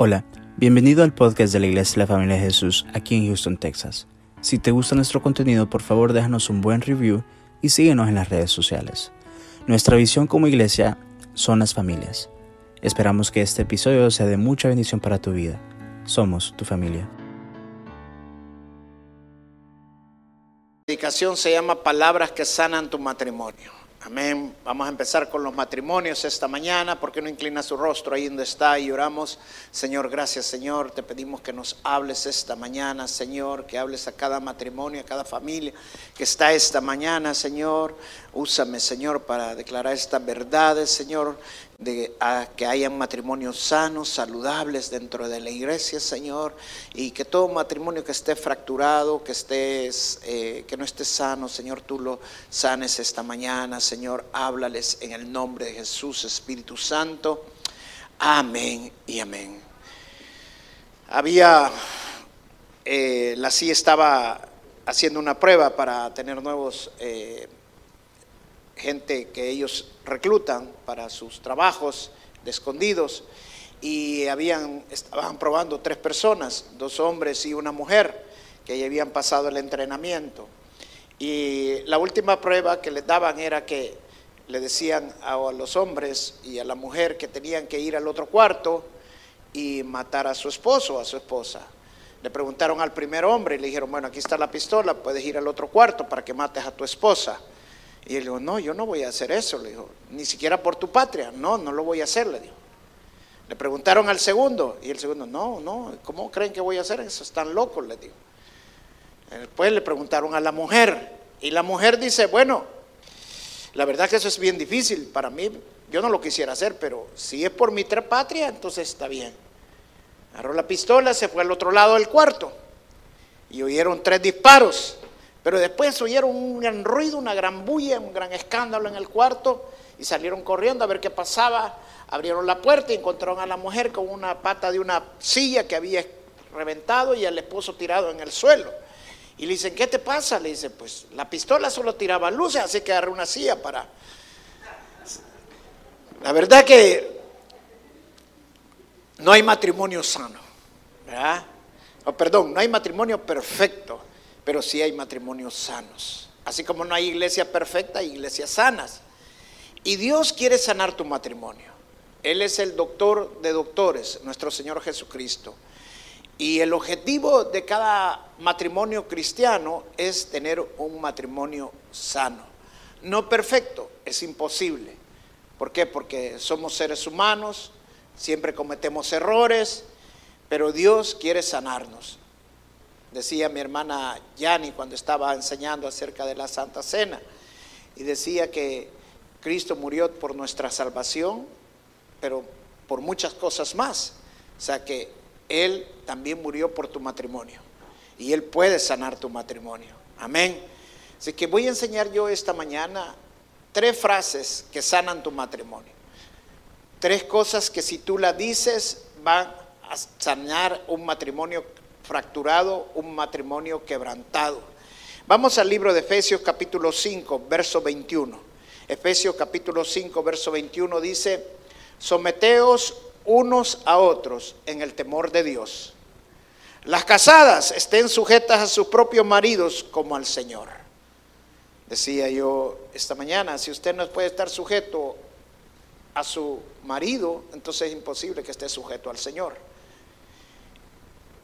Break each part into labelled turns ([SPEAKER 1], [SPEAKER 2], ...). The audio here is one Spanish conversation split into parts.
[SPEAKER 1] Hola, bienvenido al podcast de la Iglesia de la Familia de Jesús aquí en Houston, Texas. Si te gusta nuestro contenido, por favor déjanos un buen review y síguenos en las redes sociales. Nuestra visión como iglesia son las familias. Esperamos que este episodio sea de mucha bendición para tu vida. Somos tu familia.
[SPEAKER 2] La predicación se llama Palabras que sanan tu matrimonio. Amén. Vamos a empezar con los matrimonios esta mañana. ¿Por qué no inclina su rostro ahí donde está y oramos? Señor, gracias Señor. Te pedimos que nos hables esta mañana, Señor. Que hables a cada matrimonio, a cada familia que está esta mañana, Señor. Úsame, Señor, para declarar estas verdades, Señor de que hayan matrimonios sanos, saludables dentro de la iglesia, Señor, y que todo matrimonio que esté fracturado, que estés, eh, que no esté sano, Señor, tú lo sanes esta mañana, Señor, háblales en el nombre de Jesús, Espíritu Santo. Amén y amén. Había, eh, la CIA estaba haciendo una prueba para tener nuevos eh, gente que ellos reclutan para sus trabajos de escondidos y habían, estaban probando tres personas, dos hombres y una mujer que ya habían pasado el entrenamiento. Y la última prueba que les daban era que le decían a los hombres y a la mujer que tenían que ir al otro cuarto y matar a su esposo o a su esposa. Le preguntaron al primer hombre y le dijeron, bueno, aquí está la pistola, puedes ir al otro cuarto para que mates a tu esposa. Y él dijo, no, yo no voy a hacer eso, le dijo, ni siquiera por tu patria, no, no lo voy a hacer, le dijo. Le preguntaron al segundo y el segundo, no, no, ¿cómo creen que voy a hacer eso? Están locos, le dijo. Después le preguntaron a la mujer y la mujer dice, bueno, la verdad que eso es bien difícil para mí, yo no lo quisiera hacer, pero si es por mi patria, entonces está bien. Agarró la pistola, se fue al otro lado del cuarto y oyeron tres disparos. Pero después oyeron un gran ruido, una gran bulla, un gran escándalo en el cuarto y salieron corriendo a ver qué pasaba. Abrieron la puerta y encontraron a la mujer con una pata de una silla que había reventado y al esposo tirado en el suelo. Y le dicen, ¿qué te pasa? Le dice, pues la pistola solo tiraba luces, así que agarré una silla para... La verdad que no hay matrimonio sano, ¿verdad? Oh, perdón, no hay matrimonio perfecto pero sí hay matrimonios sanos. Así como no hay iglesia perfecta, hay iglesias sanas. Y Dios quiere sanar tu matrimonio. Él es el doctor de doctores, nuestro Señor Jesucristo. Y el objetivo de cada matrimonio cristiano es tener un matrimonio sano. No perfecto, es imposible. ¿Por qué? Porque somos seres humanos, siempre cometemos errores, pero Dios quiere sanarnos decía mi hermana Yani cuando estaba enseñando acerca de la Santa Cena, y decía que Cristo murió por nuestra salvación, pero por muchas cosas más. O sea que Él también murió por tu matrimonio, y Él puede sanar tu matrimonio. Amén. Así que voy a enseñar yo esta mañana tres frases que sanan tu matrimonio. Tres cosas que si tú las dices van a sanar un matrimonio fracturado, un matrimonio quebrantado. Vamos al libro de Efesios capítulo 5, verso 21. Efesios capítulo 5, verso 21 dice, someteos unos a otros en el temor de Dios. Las casadas estén sujetas a sus propios maridos como al Señor. Decía yo esta mañana, si usted no puede estar sujeto a su marido, entonces es imposible que esté sujeto al Señor.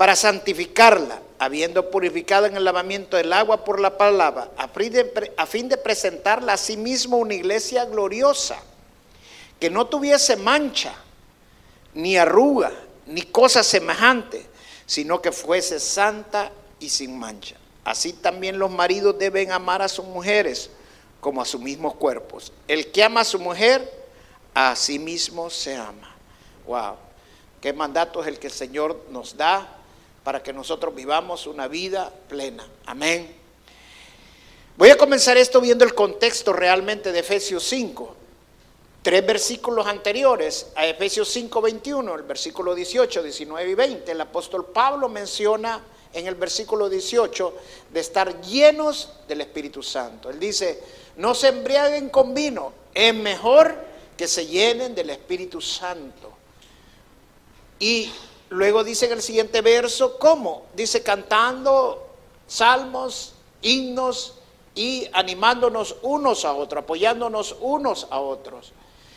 [SPEAKER 2] para santificarla, habiendo purificado en el lavamiento del agua por la palabra, a fin de presentarla a sí mismo una iglesia gloriosa, que no tuviese mancha, ni arruga, ni cosa semejante, sino que fuese santa y sin mancha. Así también los maridos deben amar a sus mujeres como a sus mismos cuerpos. El que ama a su mujer, a sí mismo se ama. Wow, qué mandato es el que el Señor nos da para que nosotros vivamos una vida plena. Amén. Voy a comenzar esto viendo el contexto realmente de Efesios 5. Tres versículos anteriores a Efesios 5, 21, el versículo 18, 19 y 20, el apóstol Pablo menciona en el versículo 18 de estar llenos del Espíritu Santo. Él dice, no se embriaguen con vino, es mejor que se llenen del Espíritu Santo. Y luego dice en el siguiente verso, ¿cómo? Dice cantando salmos, himnos y animándonos unos a otros, apoyándonos unos a otros.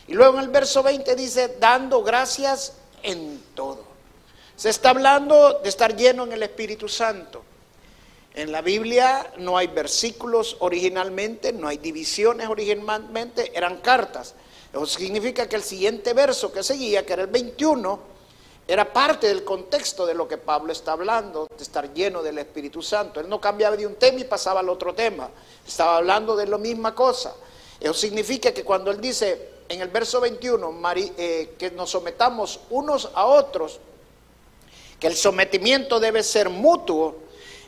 [SPEAKER 2] Y luego en el verso 20 dice, dando gracias en todo. Se está hablando de estar lleno en el Espíritu Santo. En la Biblia no hay versículos originalmente, no hay divisiones originalmente, eran cartas. Eso significa que el siguiente verso que seguía, que era el 21, era parte del contexto de lo que Pablo está hablando, de estar lleno del Espíritu Santo. Él no cambiaba de un tema y pasaba al otro tema. Estaba hablando de la misma cosa. Eso significa que cuando él dice en el verso 21 eh, que nos sometamos unos a otros, que el sometimiento debe ser mutuo,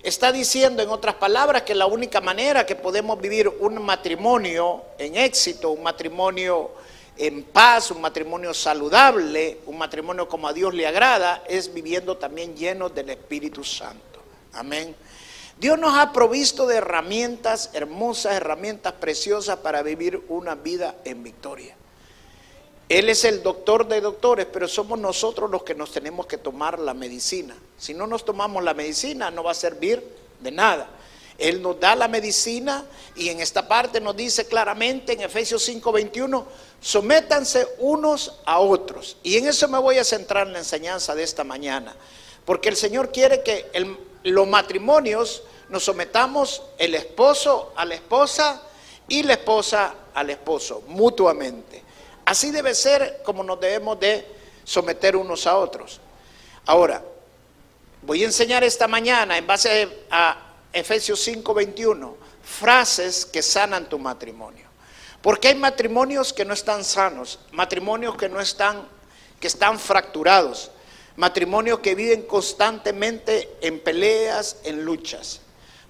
[SPEAKER 2] está diciendo en otras palabras que la única manera que podemos vivir un matrimonio en éxito, un matrimonio en paz, un matrimonio saludable, un matrimonio como a Dios le agrada, es viviendo también lleno del Espíritu Santo. Amén. Dios nos ha provisto de herramientas hermosas, herramientas preciosas para vivir una vida en victoria. Él es el doctor de doctores, pero somos nosotros los que nos tenemos que tomar la medicina. Si no nos tomamos la medicina, no va a servir de nada. Él nos da la medicina y en esta parte nos dice claramente en Efesios 5:21, sométanse unos a otros. Y en eso me voy a centrar en la enseñanza de esta mañana, porque el Señor quiere que los matrimonios nos sometamos el esposo a la esposa y la esposa al esposo, mutuamente. Así debe ser como nos debemos de someter unos a otros. Ahora, voy a enseñar esta mañana en base a Efesios 5:21 frases que sanan tu matrimonio. Porque hay matrimonios que no están sanos, matrimonios que no están que están fracturados, matrimonios que viven constantemente en peleas, en luchas.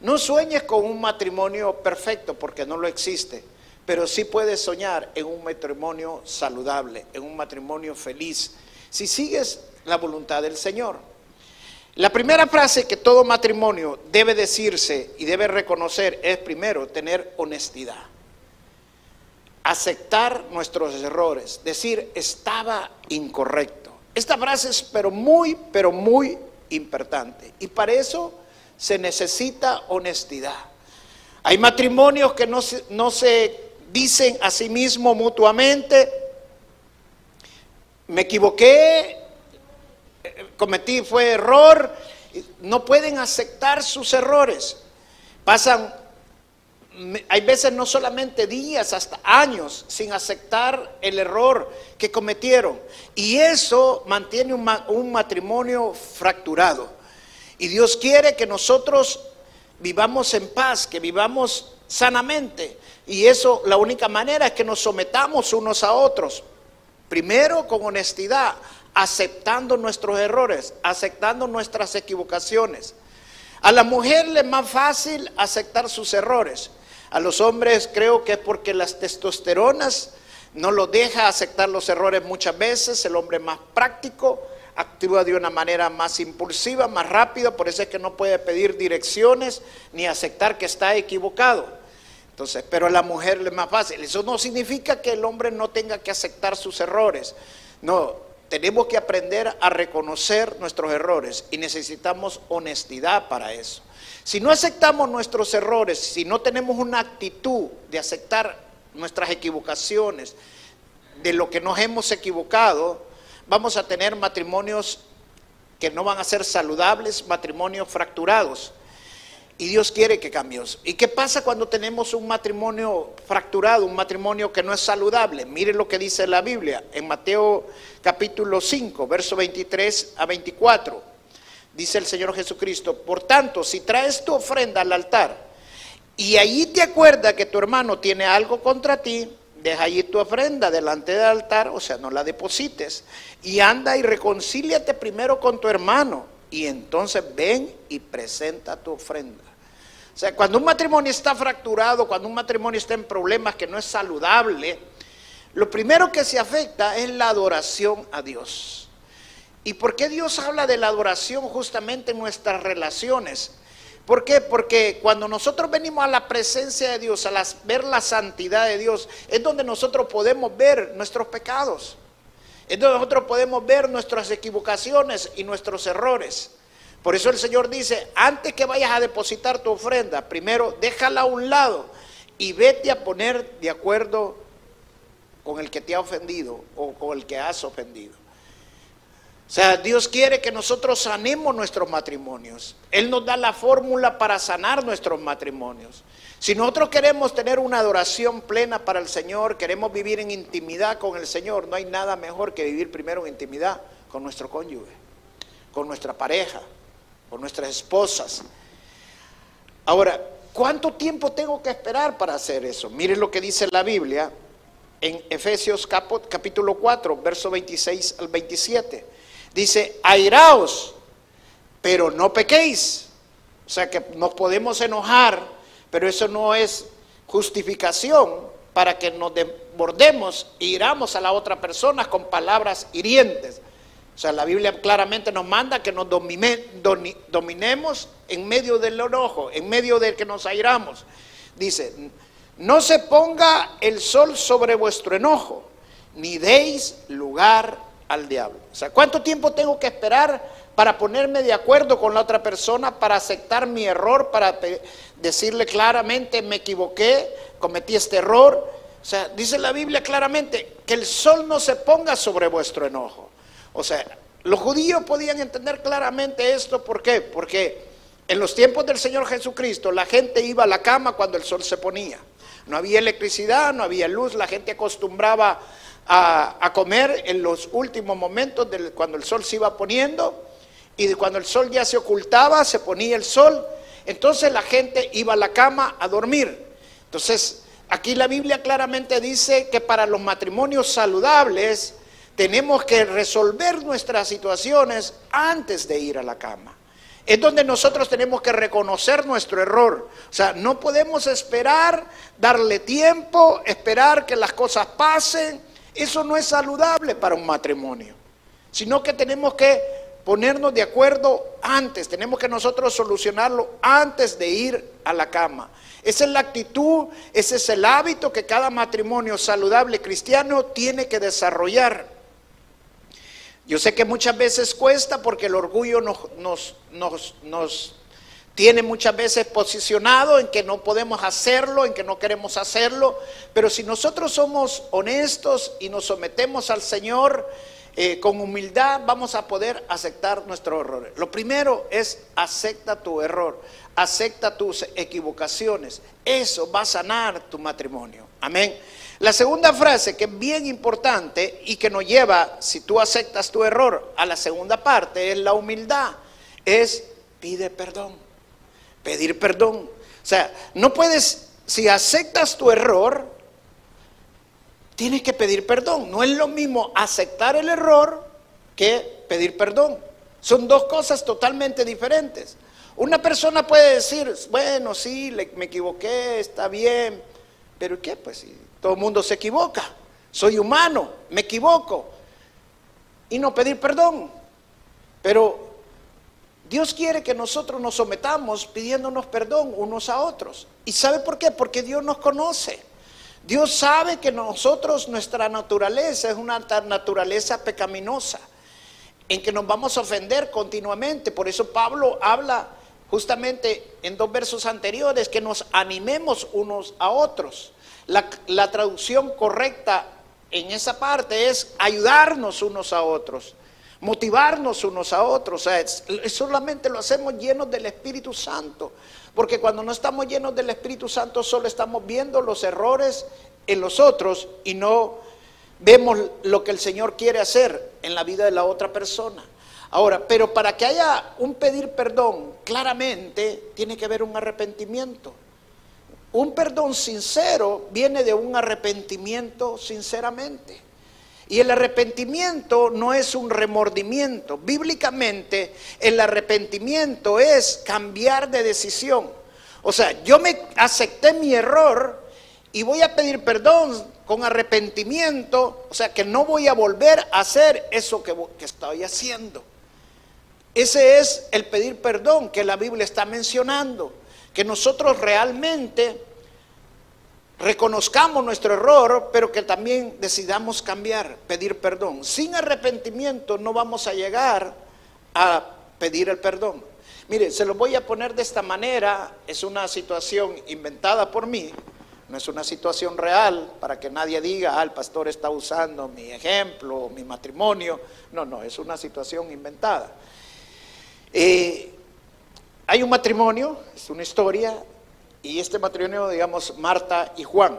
[SPEAKER 2] No sueñes con un matrimonio perfecto porque no lo existe pero sí puedes soñar en un matrimonio saludable, en un matrimonio feliz, si sigues la voluntad del Señor. La primera frase que todo matrimonio debe decirse y debe reconocer es primero tener honestidad. Aceptar nuestros errores, decir estaba incorrecto. Esta frase es pero muy, pero muy importante. Y para eso se necesita honestidad. Hay matrimonios que no se, no se dicen a sí mismos mutuamente, me equivoqué, cometí, fue error, no pueden aceptar sus errores. Pasan, hay veces no solamente días, hasta años sin aceptar el error que cometieron. Y eso mantiene un, un matrimonio fracturado. Y Dios quiere que nosotros vivamos en paz, que vivamos sanamente. Y eso, la única manera es que nos sometamos unos a otros. Primero con honestidad, aceptando nuestros errores, aceptando nuestras equivocaciones. A la mujer le es más fácil aceptar sus errores. A los hombres creo que es porque las testosteronas no lo deja aceptar los errores muchas veces. El hombre más práctico actúa de una manera más impulsiva, más rápida, por eso es que no puede pedir direcciones ni aceptar que está equivocado. Entonces, pero a la mujer le es más fácil. Eso no significa que el hombre no tenga que aceptar sus errores. No, tenemos que aprender a reconocer nuestros errores y necesitamos honestidad para eso. Si no aceptamos nuestros errores, si no tenemos una actitud de aceptar nuestras equivocaciones, de lo que nos hemos equivocado, vamos a tener matrimonios que no van a ser saludables, matrimonios fracturados. Y Dios quiere que cambiemos. ¿Y qué pasa cuando tenemos un matrimonio fracturado, un matrimonio que no es saludable? Mire lo que dice la Biblia en Mateo capítulo 5, verso 23 a 24. Dice el Señor Jesucristo, por tanto, si traes tu ofrenda al altar y allí te acuerdas que tu hermano tiene algo contra ti, deja allí tu ofrenda delante del altar, o sea, no la deposites, y anda y reconcíliate primero con tu hermano y entonces ven y presenta tu ofrenda. O sea, cuando un matrimonio está fracturado, cuando un matrimonio está en problemas que no es saludable, lo primero que se afecta es la adoración a Dios. ¿Y por qué Dios habla de la adoración justamente en nuestras relaciones? ¿Por qué? Porque cuando nosotros venimos a la presencia de Dios, a ver la santidad de Dios, es donde nosotros podemos ver nuestros pecados. Es donde nosotros podemos ver nuestras equivocaciones y nuestros errores. Por eso el Señor dice, antes que vayas a depositar tu ofrenda, primero déjala a un lado y vete a poner de acuerdo con el que te ha ofendido o con el que has ofendido. O sea, Dios quiere que nosotros sanemos nuestros matrimonios. Él nos da la fórmula para sanar nuestros matrimonios. Si nosotros queremos tener una adoración plena para el Señor, queremos vivir en intimidad con el Señor, no hay nada mejor que vivir primero en intimidad con nuestro cónyuge, con nuestra pareja, nuestras esposas. Ahora, ¿cuánto tiempo tengo que esperar para hacer eso? Miren lo que dice la Biblia en Efesios capítulo 4, verso 26 al 27. Dice, airaos, pero no pequéis. O sea que nos podemos enojar, pero eso no es justificación para que nos desbordemos e iramos a la otra persona con palabras hirientes. O sea, la Biblia claramente nos manda que nos dominemos en medio del enojo, en medio del que nos airamos. Dice, no se ponga el sol sobre vuestro enojo, ni deis lugar al diablo. O sea, ¿cuánto tiempo tengo que esperar para ponerme de acuerdo con la otra persona, para aceptar mi error, para decirle claramente, me equivoqué, cometí este error? O sea, dice la Biblia claramente que el sol no se ponga sobre vuestro enojo. O sea, los judíos podían entender claramente esto, ¿por qué? Porque en los tiempos del Señor Jesucristo la gente iba a la cama cuando el sol se ponía. No había electricidad, no había luz, la gente acostumbraba a, comer en los últimos momentos cuando el sol se iba poniendo y cuando el sol ya se ocultaba, se ponía el sol, entonces la gente iba a la cama a dormir. Entonces, aquí la Biblia claramente dice que para los matrimonios saludables tenemos que resolver nuestras situaciones antes de ir a la cama. Es donde nosotros tenemos que reconocer nuestro error. O sea, no podemos esperar, darle tiempo, esperar que las cosas pasen eso no es saludable para un matrimonio, sino que tenemos que ponernos de acuerdo antes, tenemos que nosotros solucionarlo antes de ir a la cama. Esa es la actitud, ese es el hábito que cada matrimonio saludable cristiano tiene que desarrollar. Yo sé que muchas veces cuesta porque el orgullo nos, tiene muchas veces posicionado en que no podemos hacerlo, en que no queremos hacerlo, pero si nosotros somos honestos y nos sometemos al Señor eh, con humildad, vamos a poder aceptar nuestros errores. Lo primero es acepta tu error, acepta tus equivocaciones. Eso va a sanar tu matrimonio. Amén. La segunda frase que es bien importante y que nos lleva, si tú aceptas tu error, a la segunda parte es la humildad, es pide perdón pedir perdón. O sea, no puedes, si aceptas tu error, tienes que pedir perdón. No es lo mismo aceptar el error que pedir perdón. Son dos cosas totalmente diferentes. Una persona puede decir, bueno, sí, me equivoqué, está bien, pero ¿qué? Pues si todo el mundo se equivoca, soy humano, me equivoco, y no pedir perdón. Pero Dios quiere que nosotros nos sometamos pidiéndonos perdón unos a otros. ¿Y sabe por qué? Porque Dios nos conoce. Dios sabe que nosotros, nuestra naturaleza es una naturaleza pecaminosa, en que nos vamos a ofender continuamente. Por eso Pablo habla justamente en dos versos anteriores que nos animemos unos a otros. La, la traducción correcta en esa parte es ayudarnos unos a otros motivarnos unos a otros. O sea, solamente lo hacemos llenos del Espíritu Santo. Porque cuando no estamos llenos del Espíritu Santo, solo estamos viendo los errores en los otros y no vemos lo que el Señor quiere hacer en la vida de la otra persona. Ahora, pero para que haya un pedir perdón, claramente tiene que haber un arrepentimiento. Un perdón sincero viene de un arrepentimiento sinceramente. Y el arrepentimiento no es un remordimiento. Bíblicamente, el arrepentimiento es cambiar de decisión. O sea, yo me acepté mi error y voy a pedir perdón con arrepentimiento. O sea, que no voy a volver a hacer eso que, que estoy haciendo. Ese es el pedir perdón que la Biblia está mencionando. Que nosotros realmente reconozcamos nuestro error, pero que también decidamos cambiar, pedir perdón. Sin arrepentimiento no vamos a llegar a pedir el perdón. Mire, se lo voy a poner de esta manera, es una situación inventada por mí, no es una situación real para que nadie diga, ah, el pastor está usando mi ejemplo, mi matrimonio. No, no, es una situación inventada. Eh, hay un matrimonio, es una historia, y este matrimonio, digamos, Marta y Juan,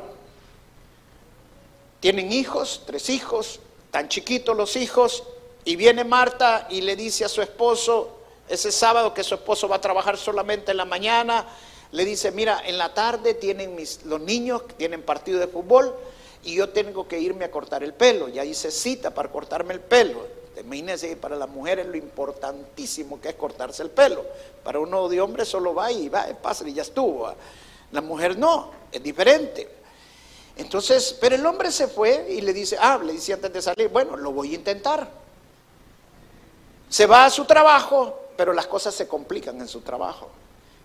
[SPEAKER 2] tienen hijos, tres hijos, tan chiquitos los hijos, y viene Marta y le dice a su esposo, ese sábado que su esposo va a trabajar solamente en la mañana, le dice, mira, en la tarde tienen mis, los niños, tienen partido de fútbol, y yo tengo que irme a cortar el pelo, ya hice cita para cortarme el pelo. Imagínense, para las mujeres lo importantísimo que es cortarse el pelo. Para uno de hombre solo va y va, pasa y ya estuvo. La mujer no, es diferente. Entonces, pero el hombre se fue y le dice, ah, le dice antes de salir, bueno, lo voy a intentar. Se va a su trabajo, pero las cosas se complican en su trabajo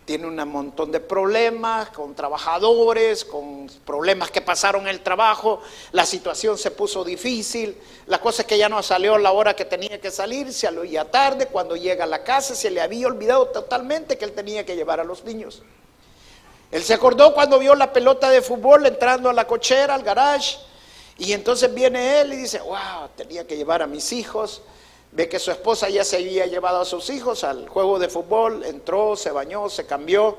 [SPEAKER 2] tiene un montón de problemas con trabajadores, con problemas que pasaron en el trabajo, la situación se puso difícil, la cosa es que ya no salió la hora que tenía que salir, se ya tarde, cuando llega a la casa se le había olvidado totalmente que él tenía que llevar a los niños. Él se acordó cuando vio la pelota de fútbol entrando a la cochera, al garage, y entonces viene él y dice, wow, tenía que llevar a mis hijos, Ve que su esposa ya se había llevado a sus hijos al juego de fútbol, entró, se bañó, se cambió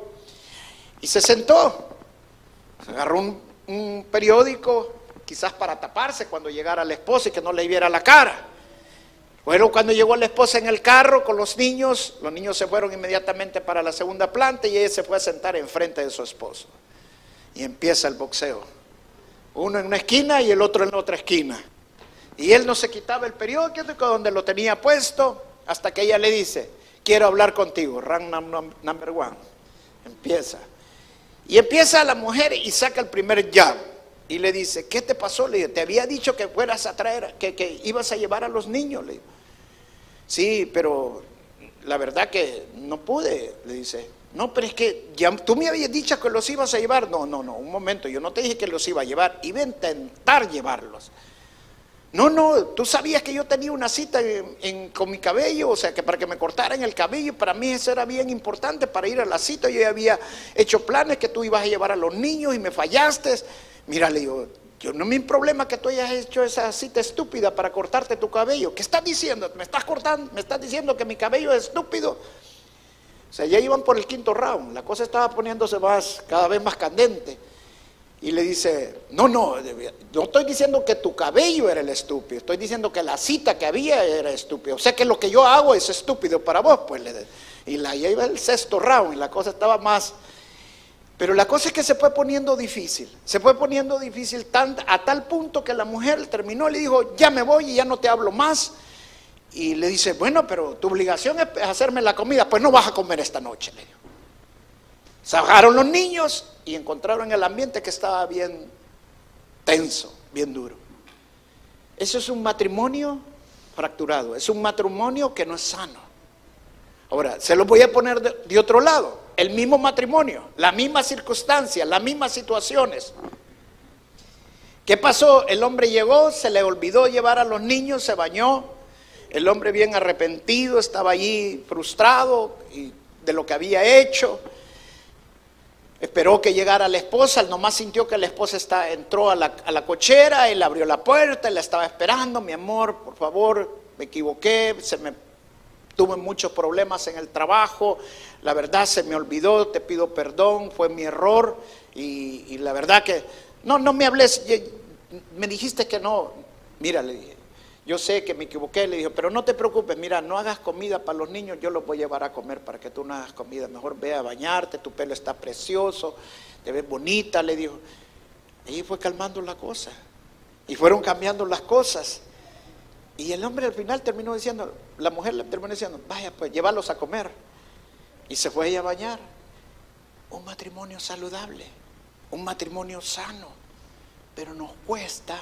[SPEAKER 2] y se sentó. Agarró un, periódico, quizás para taparse cuando llegara la esposa y que no le viera la cara. Bueno, cuando llegó la esposa en el carro con los niños, los niños se fueron inmediatamente para la segunda planta y ella se fue a sentar enfrente de su esposo. Y empieza el boxeo. Uno en una esquina y el otro en la otra esquina. Y él no se quitaba el periódico donde lo tenía puesto hasta que ella le dice, quiero hablar contigo, rank number one. Empieza. Y empieza la mujer y saca el primer jab. Y le dice, ¿qué te pasó? Le dice, te había dicho que fueras a traer, que, que ibas a llevar a los niños. Le digo, sí, pero la verdad que no pude, le dice. No, pero es que ya, tú me habías dicho que los ibas a llevar. No, no, no, un momento, yo no te dije que los iba a llevar, iba a intentar llevarlos. No, no, tú sabías que yo tenía una cita con mi cabello, o sea, que para que me cortaran el cabello, para mí eso era bien importante para ir a la cita. Yo ya había hecho planes que tú ibas a llevar a los niños y me fallaste. Mira, le digo, yo no me problema que tú hayas hecho esa cita estúpida para cortarte tu cabello. ¿Qué estás diciendo? ¿Me estás cortando? ¿Me estás diciendo que mi cabello es estúpido? O sea, ya iban por el quinto round, la cosa estaba poniéndose más, cada vez más candente. Y le dice, no, no, no estoy diciendo que tu cabello era el estúpido, estoy diciendo que la cita que había era estúpida. O sea que lo que yo hago es estúpido para vos, pues. y la, ya iba el sexto round y la cosa estaba más... Pero la cosa es que se fue poniendo difícil, se fue poniendo difícil a tal punto que la mujer terminó le dijo, ya me voy y ya no te hablo más. Y le dice, bueno, pero tu obligación es hacerme la comida, pues no vas a comer esta noche, le dijo. Se bajaron los niños y encontraron el ambiente que estaba bien tenso, bien duro. Eso es un matrimonio fracturado, es un matrimonio que no es sano. Ahora, se lo voy a poner de, otro lado, el mismo matrimonio, la misma circunstancia, las mismas situaciones. ¿Qué pasó? El hombre llegó, se le olvidó llevar a los niños, se bañó, el hombre bien arrepentido, estaba allí frustrado de lo que había hecho, Esperó que llegara la esposa, él nomás sintió que la esposa está, entró a la, a la cochera, él abrió la puerta, él la estaba esperando, mi amor, por favor, me equivoqué, se me tuve muchos problemas en el trabajo, la verdad se me olvidó, te pido perdón, fue mi error y, y la verdad que, no, no me hables, me dijiste que no, mira, le dije, yo sé que me equivoqué, le dijo, pero no te preocupes, mira, no hagas comida para los niños, yo los voy a llevar a comer para que tú no hagas comida. Mejor ve a bañarte, tu pelo está precioso, te ves bonita, le dijo. Y fue calmando la cosa. Y fueron cambiando las cosas. Y el hombre al final terminó diciendo, la mujer le terminó diciendo, vaya pues, llévalos a comer. Y se fue ella a bañar. Un matrimonio saludable, un matrimonio sano, pero nos cuesta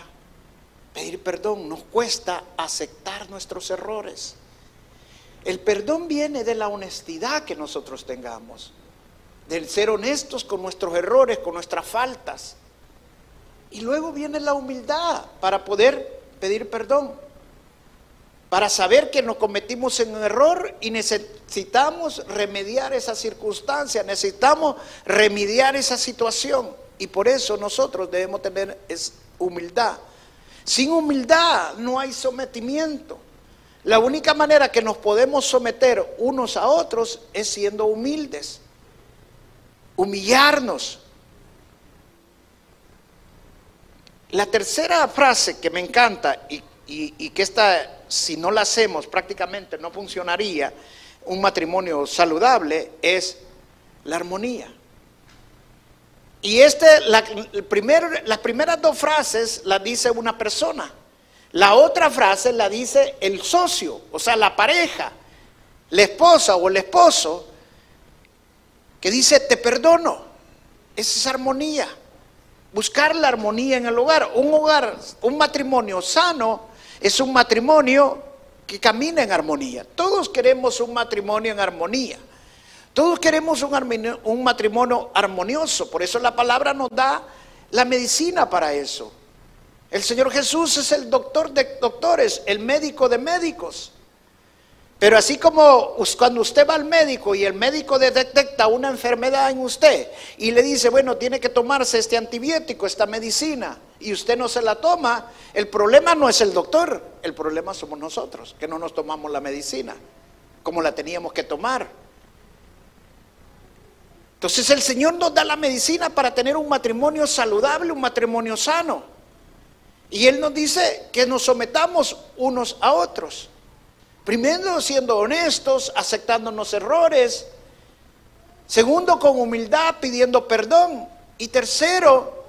[SPEAKER 2] pedir perdón, nos cuesta aceptar nuestros errores. El perdón viene de la honestidad que nosotros tengamos, del ser honestos con nuestros errores, con nuestras faltas. Y luego viene la humildad para poder pedir perdón, para saber que nos cometimos en un error y necesitamos remediar esa circunstancia, necesitamos remediar esa situación. Y por eso nosotros debemos tener humildad. Sin humildad no hay sometimiento. La única manera que nos podemos someter unos a otros es siendo humildes, humillarnos. La tercera frase que me encanta y, que esta, si no la hacemos, prácticamente no funcionaría un matrimonio saludable, es la armonía. Y este, el primer, las primeras dos frases las dice una persona. La otra frase la dice el socio, o sea, la pareja, la esposa o el esposo, que dice, te perdono. Esa es armonía. Buscar la armonía en el hogar. Un hogar, un matrimonio sano es un matrimonio que camina en armonía. Todos queremos un matrimonio en armonía. Todos queremos un, un matrimonio armonioso. Por eso la palabra nos da la medicina para eso. El Señor Jesús es el doctor de doctores, el médico de médicos. Pero así como cuando usted va al médico y el médico detecta una enfermedad en usted y le dice, bueno, tiene que tomarse este antibiótico, esta medicina, y usted no se la toma, el problema no es el doctor, el problema somos nosotros, que no nos tomamos la medicina como la teníamos que tomar. Entonces el Señor nos da la medicina para tener un matrimonio saludable, un matrimonio sano. Y Él nos dice que nos sometamos unos a otros. Primero siendo honestos, aceptándonos errores. Segundo, con humildad, pidiendo perdón. Y tercero,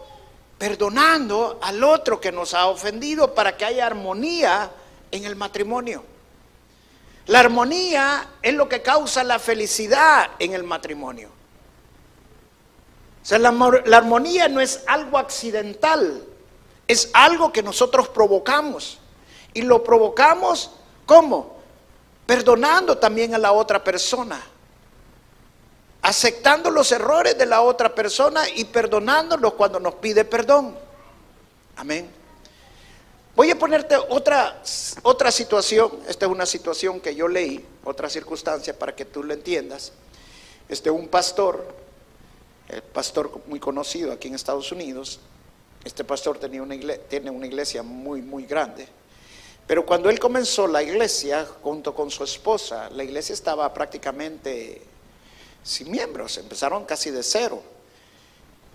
[SPEAKER 2] perdonando al otro que nos ha ofendido para que haya armonía en el matrimonio. La armonía es lo que causa la felicidad en el matrimonio. O sea, la, armonía no es algo accidental, es algo que nosotros provocamos. Y lo provocamos, ¿cómo? Perdonando también a la otra persona. Aceptando los errores de la otra persona y perdonándolos cuando nos pide perdón. Amén. Voy a ponerte otra, otra situación. Esta es una situación que yo leí, otra circunstancia para que tú lo entiendas. Este, un pastor, el pastor muy conocido aquí en Estados Unidos, este pastor tenía una tiene una iglesia muy, muy grande. Pero cuando él comenzó la iglesia junto con su esposa, la iglesia estaba prácticamente sin miembros, empezaron casi de cero.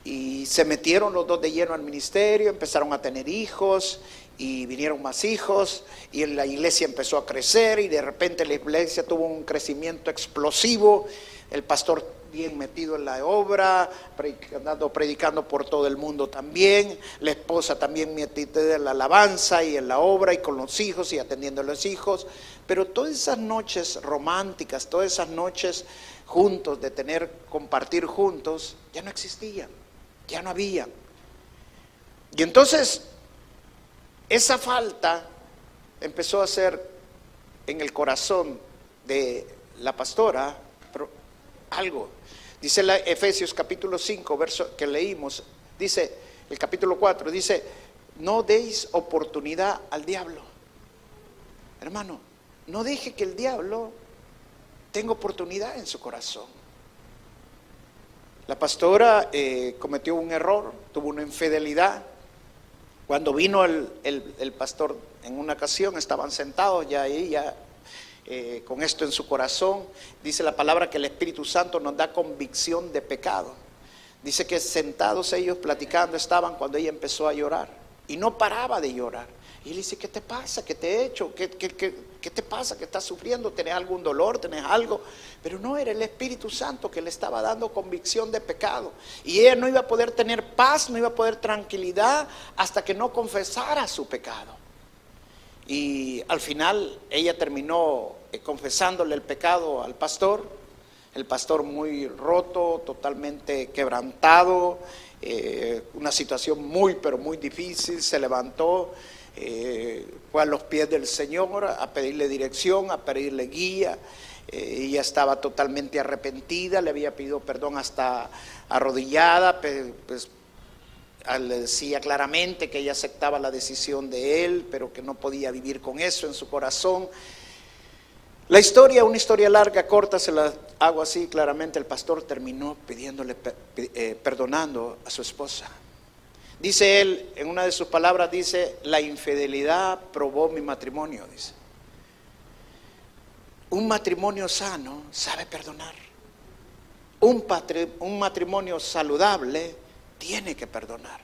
[SPEAKER 2] Y se metieron los dos de lleno al ministerio, empezaron a tener hijos y vinieron más hijos y la iglesia empezó a crecer y de repente la iglesia tuvo un crecimiento explosivo. El pastor bien metido en la obra, predicando, predicando por todo el mundo también, la esposa también metida en la alabanza y en la obra y con los hijos y atendiendo a los hijos, pero todas esas noches románticas, todas esas noches juntos, de tener, compartir juntos, ya no existían, ya no había. Y entonces, esa falta empezó a ser en el corazón de la pastora algo. Dice la Efesios capítulo 5, verso que leímos, dice el capítulo 4, dice, no deis oportunidad al diablo. Hermano, no deje que el diablo tenga oportunidad en su corazón. La pastora eh, cometió un error, tuvo una infidelidad. Cuando vino el, el, pastor en una ocasión, estaban sentados ya ahí, ya eh, con esto en su corazón. Dice la palabra que el Espíritu Santo nos da convicción de pecado. Dice que sentados ellos platicando estaban cuando ella empezó a llorar y no paraba de llorar. Y él dice, ¿qué te pasa? ¿Qué te he hecho? ¿Qué, qué, qué, te pasa? ¿Que estás sufriendo? ¿Tenés algún dolor? ¿Tenés algo? Pero no, era el Espíritu Santo que le estaba dando convicción de pecado. Y ella no iba a poder tener paz, no iba a poder tranquilidad hasta que no confesara su pecado. Y al final ella terminó eh, confesándole el pecado al pastor, el pastor muy roto, totalmente quebrantado, eh, una situación muy, pero muy difícil, se levantó, eh, fue a los pies del Señor a pedirle dirección, a pedirle guía. ella estaba totalmente arrepentida, le había pedido perdón hasta arrodillada, pues le decía claramente que ella aceptaba la decisión de él, pero que no podía vivir con eso en su corazón. La historia, una historia larga, corta, se la hago así claramente. El pastor terminó pidiéndole, eh, perdonando a su esposa. Dice él, en una de sus palabras, dice, la infidelidad probó mi matrimonio, dice. Un matrimonio sano sabe perdonar. Un, un matrimonio saludable tiene que perdonar.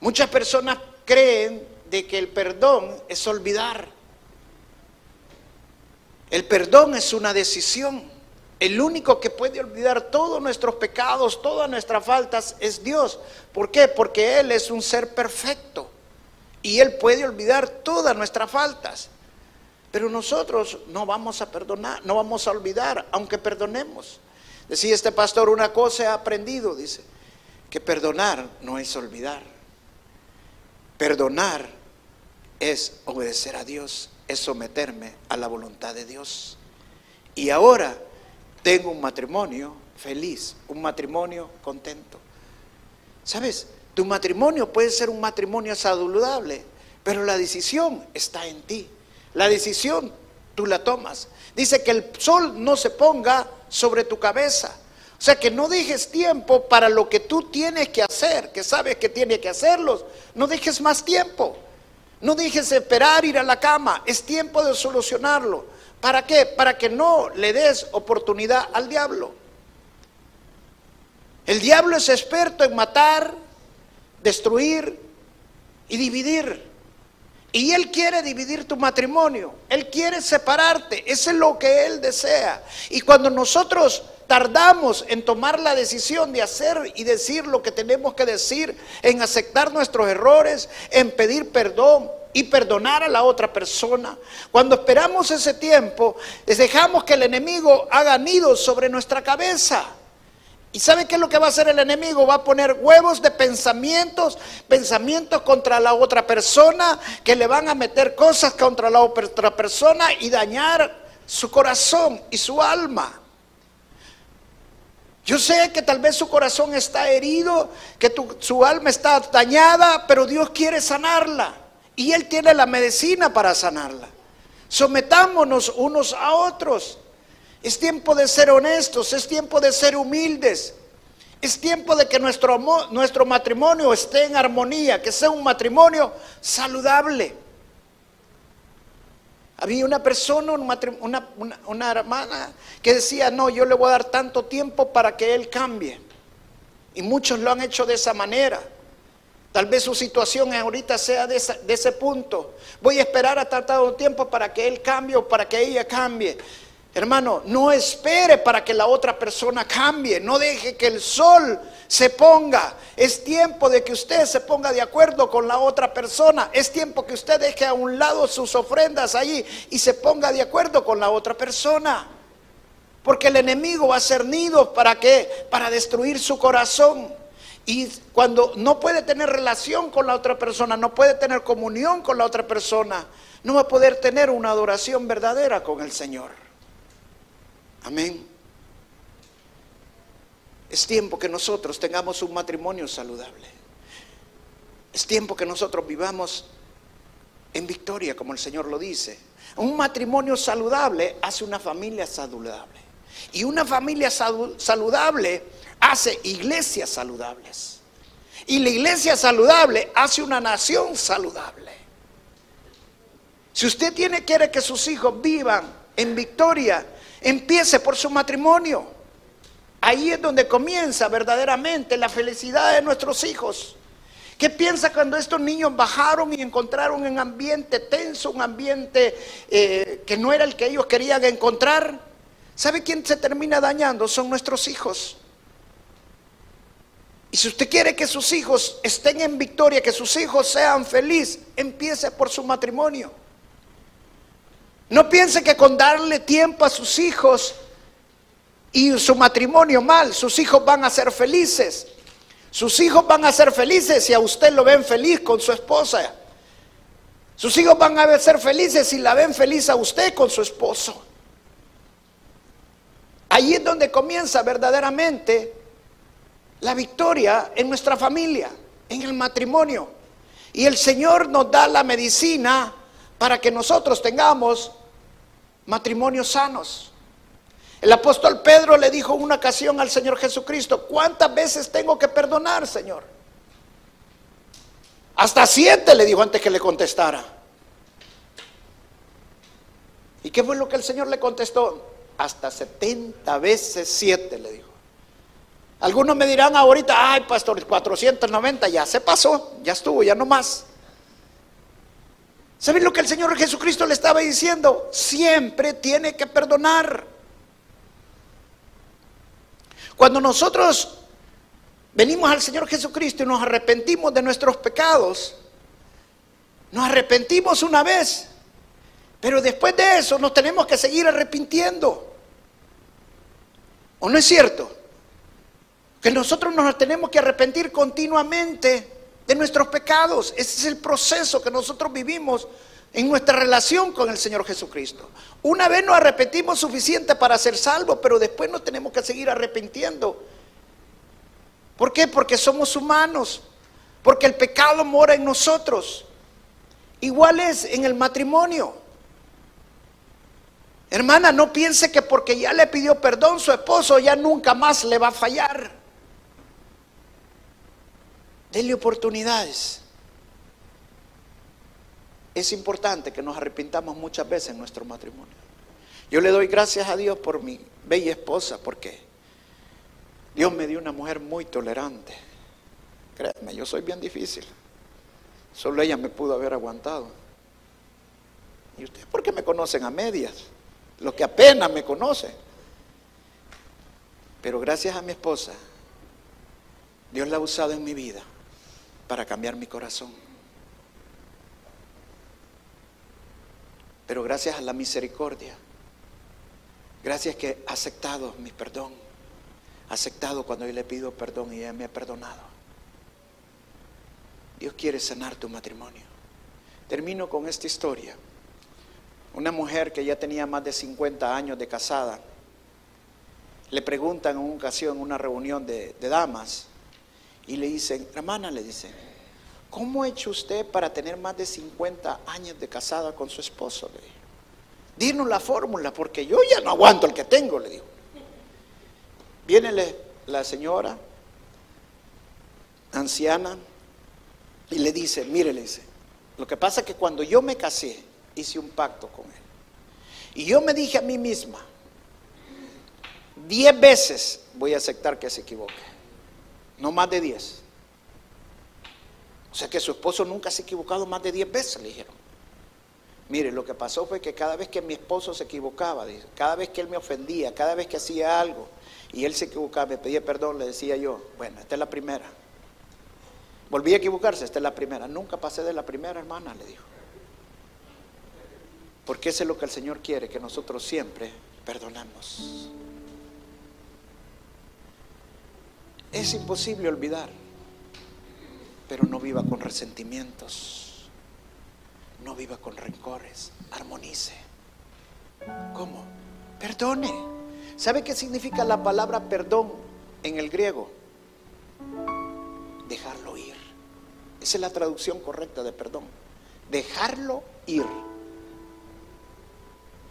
[SPEAKER 2] Muchas personas creen de que el perdón es olvidar. El perdón es una decisión. El único que puede olvidar todos nuestros pecados, todas nuestras faltas es Dios. ¿Por qué? Porque Él es un ser perfecto y Él puede olvidar todas nuestras faltas. Pero nosotros no vamos a perdonar, no vamos a olvidar, aunque perdonemos. Decía este pastor, una cosa he aprendido, dice que perdonar no es olvidar. Perdonar es obedecer a Dios, es someterme a la voluntad de Dios. Y ahora tengo un matrimonio feliz, un matrimonio contento. ¿Sabes? Tu matrimonio puede ser un matrimonio saludable, pero la decisión está en ti. La decisión tú la tomas. Dice que el sol no se ponga sobre tu cabeza. O sea, que no dejes tiempo para lo que tú tienes que hacer, que sabes que tienes que hacerlos. No dejes más tiempo. No dejes esperar ir a la cama. Es tiempo de solucionarlo. ¿Para qué? Para que no le des oportunidad al diablo. El diablo es experto en matar, destruir y dividir. Y Él quiere dividir tu matrimonio. Él quiere separarte. Eso es lo que Él desea. Y cuando nosotros tardamos en tomar la decisión de hacer y decir lo que tenemos que decir, en aceptar nuestros errores, en pedir perdón y perdonar a la otra persona. Cuando esperamos ese tiempo, dejamos que el enemigo haga nido sobre nuestra cabeza. ¿Y sabe qué es lo que va a hacer el enemigo? Va a poner huevos de pensamientos, pensamientos contra la otra persona, que le van a meter cosas contra la otra persona y dañar su corazón y su alma. Yo sé que tal vez su corazón está herido, que su alma está dañada, pero Dios quiere sanarla. Y Él tiene la medicina para sanarla. Sometámonos unos a otros. Es tiempo de ser honestos, es tiempo de ser humildes. Es tiempo de que nuestro, nuestro matrimonio esté en armonía, que sea un matrimonio saludable. Había una persona, una, hermana que decía, no, yo le voy a dar tanto tiempo para que él cambie. Y muchos lo han hecho de esa manera. Tal vez su situación ahorita sea de, ese punto. Voy a esperar a tanto tiempo para que él cambie o para que ella cambie. Hermano, no espere para que la otra persona cambie, no deje que el sol se ponga. Es tiempo de que usted se ponga de acuerdo con la otra persona. Es tiempo que usted deje a un lado sus ofrendas allí y se ponga de acuerdo con la otra persona. Porque el enemigo va a ser nido para qué? Para destruir su corazón. Y cuando no puede tener relación con la otra persona, no puede tener comunión con la otra persona, no va a poder tener una adoración verdadera con el Señor. Amén. Es tiempo que nosotros tengamos un matrimonio saludable. Es tiempo que nosotros vivamos en victoria, como el Señor lo dice. Un matrimonio saludable hace una familia saludable. Y una familia saludable hace iglesias saludables. Y la iglesia saludable hace una nación saludable. Si usted tiene, quiere que sus hijos vivan en victoria, Empiece por su matrimonio. Ahí es donde comienza verdaderamente la felicidad de nuestros hijos. ¿Qué piensa cuando estos niños bajaron y encontraron un ambiente tenso, un ambiente eh, que no era el que ellos querían encontrar? ¿Sabe quién se termina dañando? Son nuestros hijos. Y si usted quiere que sus hijos estén en victoria, que sus hijos sean felices, empiece por su matrimonio. No piense que con darle tiempo a sus hijos y su matrimonio mal, sus hijos van a ser felices. Sus hijos van a ser felices si a usted lo ven feliz con su esposa. Sus hijos van a ser felices si la ven feliz a usted con su esposo. Ahí es donde comienza verdaderamente la victoria en nuestra familia, en el matrimonio. Y el Señor nos da la medicina para que nosotros tengamos matrimonios sanos. El apóstol Pedro le dijo una ocasión al Señor Jesucristo, ¿cuántas veces tengo que perdonar, Señor? Hasta siete le dijo antes que le contestara. ¿Y qué fue lo que el Señor le contestó? Hasta 70 veces siete le dijo. Algunos me dirán ahorita, ay pastor, 490 ya se pasó, ya estuvo, ya no más. ¿Saben lo que el Señor Jesucristo le estaba diciendo? Siempre tiene que perdonar. Cuando nosotros venimos al Señor Jesucristo y nos arrepentimos de nuestros pecados, nos arrepentimos una vez, pero después de eso nos tenemos que seguir arrepintiendo. ¿O no es cierto? Que nosotros nos tenemos que arrepentir continuamente de nuestros pecados. Ese es el proceso que nosotros vivimos en nuestra relación con el Señor Jesucristo. Una vez nos arrepentimos suficiente para ser salvos, pero después nos tenemos que seguir arrepintiendo. ¿Por qué? Porque somos humanos, porque el pecado mora en nosotros. Igual es en el matrimonio. Hermana, no piense que porque ya le pidió perdón su esposo ya nunca más le va a fallar. Denle oportunidades. Es importante que nos arrepintamos muchas veces en nuestro matrimonio. Yo le doy gracias a Dios por mi bella esposa, porque Dios me dio una mujer muy tolerante. Créeme, yo soy bien difícil. Solo ella me pudo haber aguantado. ¿Y ustedes por qué me conocen a medias? Los que apenas me conocen. Pero gracias a mi esposa, Dios la ha usado en mi vida para cambiar mi corazón. Pero gracias a la misericordia, gracias que ha aceptado mi perdón, ha aceptado cuando yo le pido perdón y ella me ha perdonado. Dios quiere sanar tu matrimonio. Termino con esta historia. Una mujer que ya tenía más de 50 años de casada, le preguntan en una ocasión, en una reunión de, damas, y le dicen, hermana, le dicen, ¿cómo ha hecho usted para tener más de 50 años de casada con su esposo? Le Dinos la fórmula, porque yo ya no aguanto el que tengo, le digo. Viene la señora, anciana, y le dice, mire, le dice, lo que pasa es que cuando yo me casé, hice un pacto con él. Y yo me dije a mí misma, diez veces voy a aceptar que se equivoque no más de 10. O sea que su esposo nunca se ha equivocado más de 10 veces, le dijeron. Mire, lo que pasó fue que cada vez que mi esposo se equivocaba, cada vez que él me ofendía, cada vez que hacía algo y él se equivocaba, me pedía perdón, le decía yo, bueno, esta es la primera. Volví a equivocarse, esta es la primera. Nunca pasé de la primera, hermana, le dijo. Porque eso es lo que el Señor quiere, que nosotros siempre perdonemos. Es imposible olvidar, pero no viva con resentimientos, no viva con rencores, armonice. ¿Cómo? Perdone. ¿Sabe qué significa la palabra perdón en el griego? Dejarlo ir. Esa es la traducción correcta de perdón. Dejarlo ir.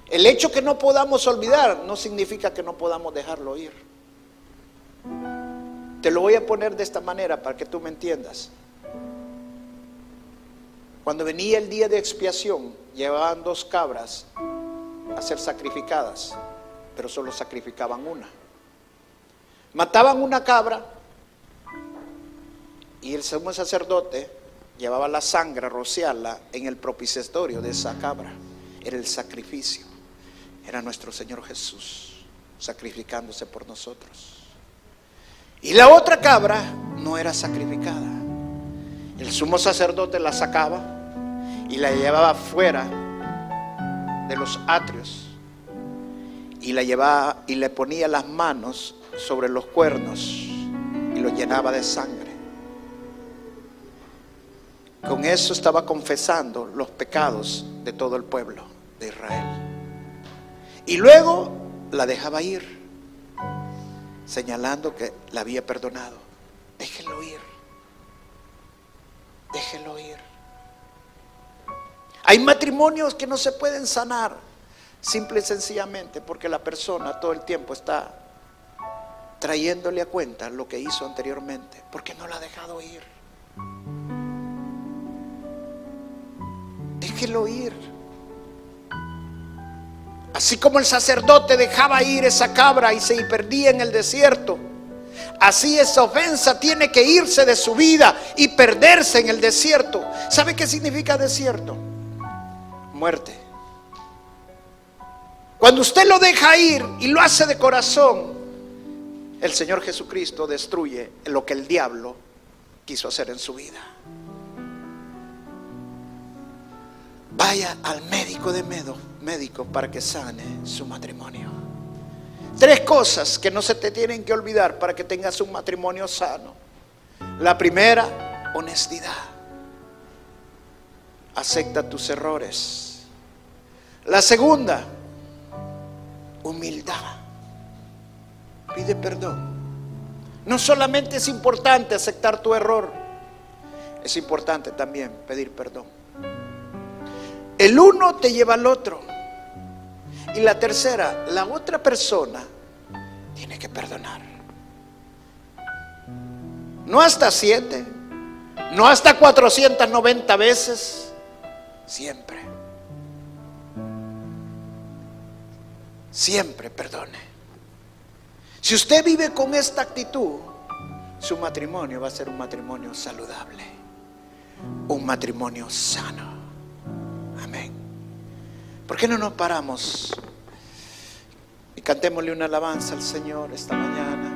[SPEAKER 2] El hecho que no podamos olvidar no significa que no podamos dejarlo ir. Te lo voy a poner de esta manera para que tú me entiendas. Cuando venía el día de expiación, llevaban dos cabras a ser sacrificadas, pero solo sacrificaban una. Mataban una cabra y el sumo sacerdote llevaba la sangre a rociarla en el propiciatorio de esa cabra. Era el sacrificio. Era nuestro Señor Jesús sacrificándose por nosotros. Y la otra cabra no era sacrificada. El sumo sacerdote la sacaba y la llevaba fuera de los atrios y la llevaba y le ponía las manos sobre los cuernos y los llenaba de sangre. Con eso estaba confesando los pecados de todo el pueblo de Israel. Y luego la dejaba ir, señalando que la había perdonado. Déjenlo ir. Déjenlo ir. Hay matrimonios que no se pueden sanar simple y sencillamente porque la persona todo el tiempo está trayéndole a cuenta lo que hizo anteriormente, porque no la ha dejado ir. Déjelo ir. Así como el sacerdote dejaba ir esa cabra y se perdía en el desierto, así esa ofensa tiene que irse de su vida y perderse en el desierto. ¿Sabe qué significa desierto? Muerte. Cuando usted lo deja ir y lo hace de corazón, el Señor Jesucristo destruye lo que el diablo quiso hacer en su vida. Vaya al médico de medo, médico para que sane su matrimonio. Tres cosas que no se te tienen que olvidar para que tengas un matrimonio sano. La primera, honestidad. Acepta tus errores. La segunda, humildad. Pide perdón. No solamente es importante aceptar tu error, es importante también pedir perdón. El uno te lleva al otro. Y la tercera, la otra persona tiene que perdonar. No hasta siete, no hasta 490 veces, siempre. Siempre perdone. Si usted vive con esta actitud, su matrimonio va a ser un matrimonio saludable, un matrimonio sano. Amén. ¿Por qué no nos paramos y cantémosle una alabanza al Señor esta mañana?